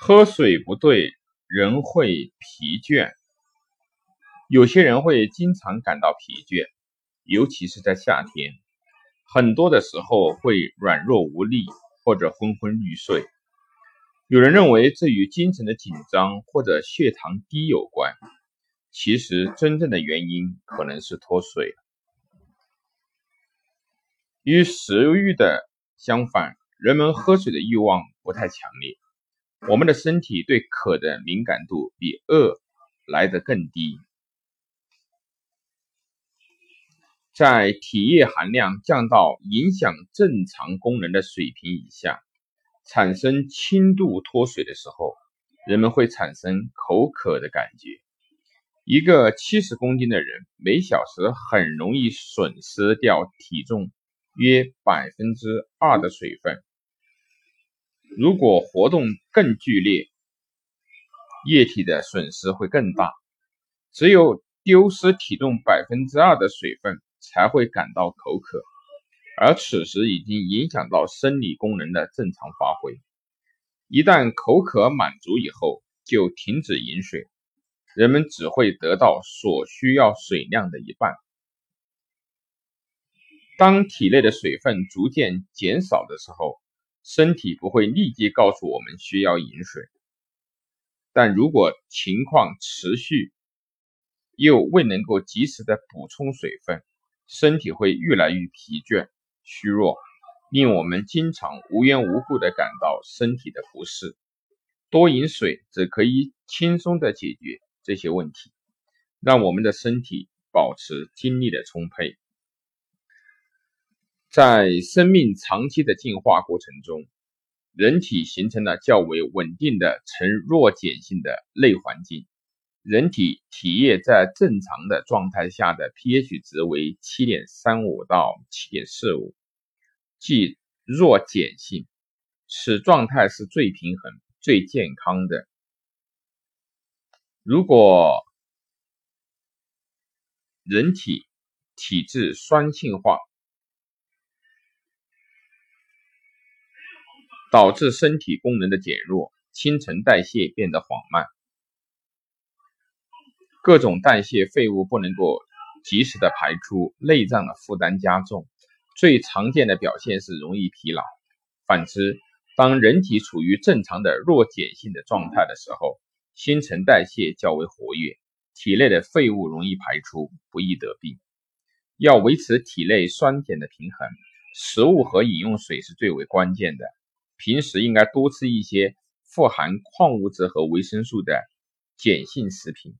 喝水不对，人会疲倦。有些人会经常感到疲倦，尤其是在夏天，很多的时候会软弱无力或者昏昏欲睡。有人认为这与精神的紧张或者血糖低有关，其实真正的原因可能是脱水。与食欲的相反，人们喝水的欲望不太强烈。我们的身体对渴的敏感度比饿来得更低，在体液含量降到影响正常功能的水平以下，产生轻度脱水的时候，人们会产生口渴的感觉。一个七十公斤的人每小时很容易损失掉体重约百分之二的水分。如果活动更剧烈，液体的损失会更大。只有丢失体重百分之二的水分，才会感到口渴，而此时已经影响到生理功能的正常发挥。一旦口渴满足以后，就停止饮水，人们只会得到所需要水量的一半。当体内的水分逐渐减少的时候，身体不会立即告诉我们需要饮水，但如果情况持续，又未能够及时的补充水分，身体会越来越疲倦、虚弱，令我们经常无缘无故的感到身体的不适。多饮水则可以轻松的解决这些问题，让我们的身体保持精力的充沛。在生命长期的进化过程中，人体形成了较为稳定的呈弱碱性的内环境。人体体液在正常的状态下的 pH 值为7.35到7.45，即弱碱性。此状态是最平衡、最健康的。如果人体体质酸性化，导致身体功能的减弱，新陈代谢变得缓慢，各种代谢废物不能够及时的排出，内脏的负担加重。最常见的表现是容易疲劳。反之，当人体处于正常的弱碱性的状态的时候，新陈代谢较为活跃，体内的废物容易排出，不易得病。要维持体内酸碱的平衡，食物和饮用水是最为关键的。平时应该多吃一些富含矿物质和维生素的碱性食品，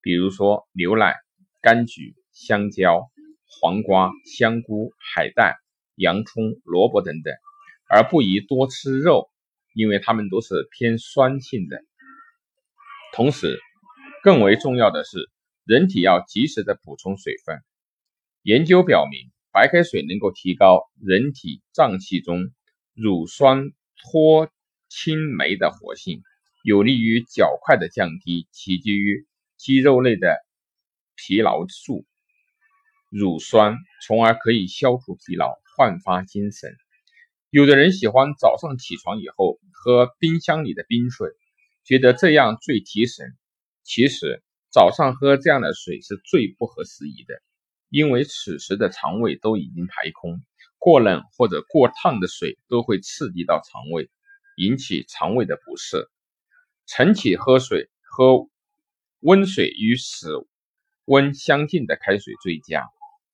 比如说牛奶、柑橘、香蕉、黄瓜、香菇、海带、洋葱、萝卜等等，而不宜多吃肉，因为它们都是偏酸性的。同时，更为重要的是，人体要及时的补充水分。研究表明，白开水能够提高人体脏器中。乳酸脱氢酶的活性有利于较快的降低起居于肌肉内的疲劳素乳酸，从而可以消除疲劳，焕发精神。有的人喜欢早上起床以后喝冰箱里的冰水，觉得这样最提神。其实早上喝这样的水是最不合时宜的，因为此时的肠胃都已经排空。过冷或者过烫的水都会刺激到肠胃，引起肠胃的不适。晨起喝水，喝温水与室温相近的开水最佳。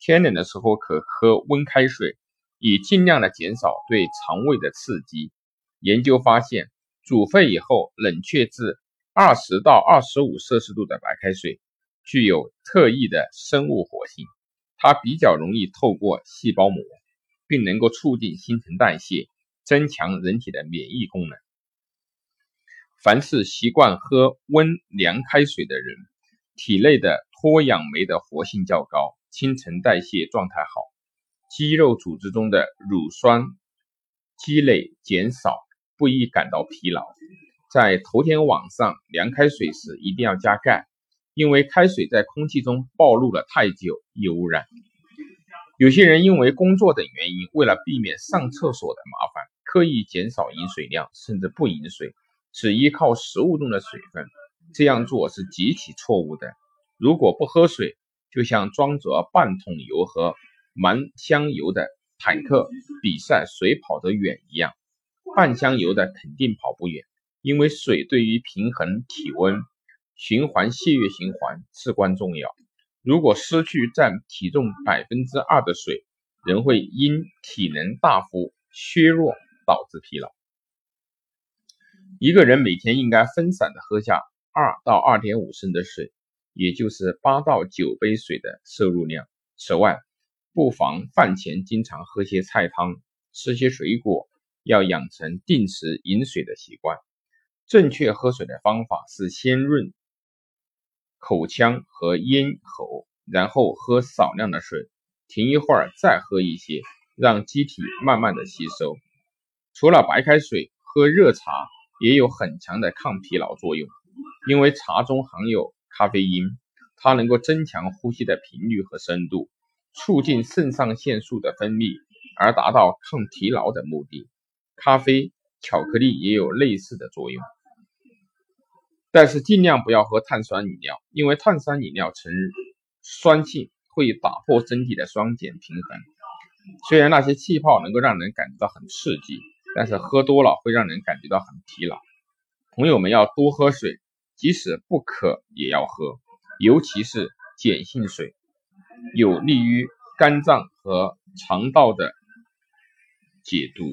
天冷的时候可喝温开水，以尽量的减少对肠胃的刺激。研究发现，煮沸以后冷却至二十到二十五摄氏度的白开水，具有特异的生物活性，它比较容易透过细胞膜。并能够促进新陈代谢，增强人体的免疫功能。凡是习惯喝温凉开水的人，体内的脱氧酶的活性较高，新陈代谢状态好，肌肉组织中的乳酸积累减少，不易感到疲劳。在头天晚上凉开水时，一定要加盖，因为开水在空气中暴露了太久，易污染。有些人因为工作等原因，为了避免上厕所的麻烦，刻意减少饮水量，甚至不饮水。只依靠食物中的水分，这样做是极其错误的。如果不喝水，就像装着半桶油和满箱油的坦克比赛谁跑得远一样，半箱油的肯定跑不远，因为水对于平衡体温、循环血液循环至关重要。如果失去占体重百分之二的水，人会因体能大幅削弱导致疲劳。一个人每天应该分散的喝下二到二点五升的水，也就是八到九杯水的摄入量。此外，不妨饭前经常喝些菜汤，吃些水果，要养成定时饮水的习惯。正确喝水的方法是先润口腔和咽喉，然后喝少量的水，停一会儿再喝一些，让机体慢慢的吸收。除了白开水，喝热茶。也有很强的抗疲劳作用，因为茶中含有咖啡因，它能够增强呼吸的频率和深度，促进肾上腺素的分泌，而达到抗疲劳的目的。咖啡、巧克力也有类似的作用，但是尽量不要喝碳酸饮料，因为碳酸饮料呈酸性，会打破身体的酸碱平衡。虽然那些气泡能够让人感觉到很刺激。但是喝多了会让人感觉到很疲劳。朋友们要多喝水，即使不渴也要喝，尤其是碱性水，有利于肝脏和肠道的解毒。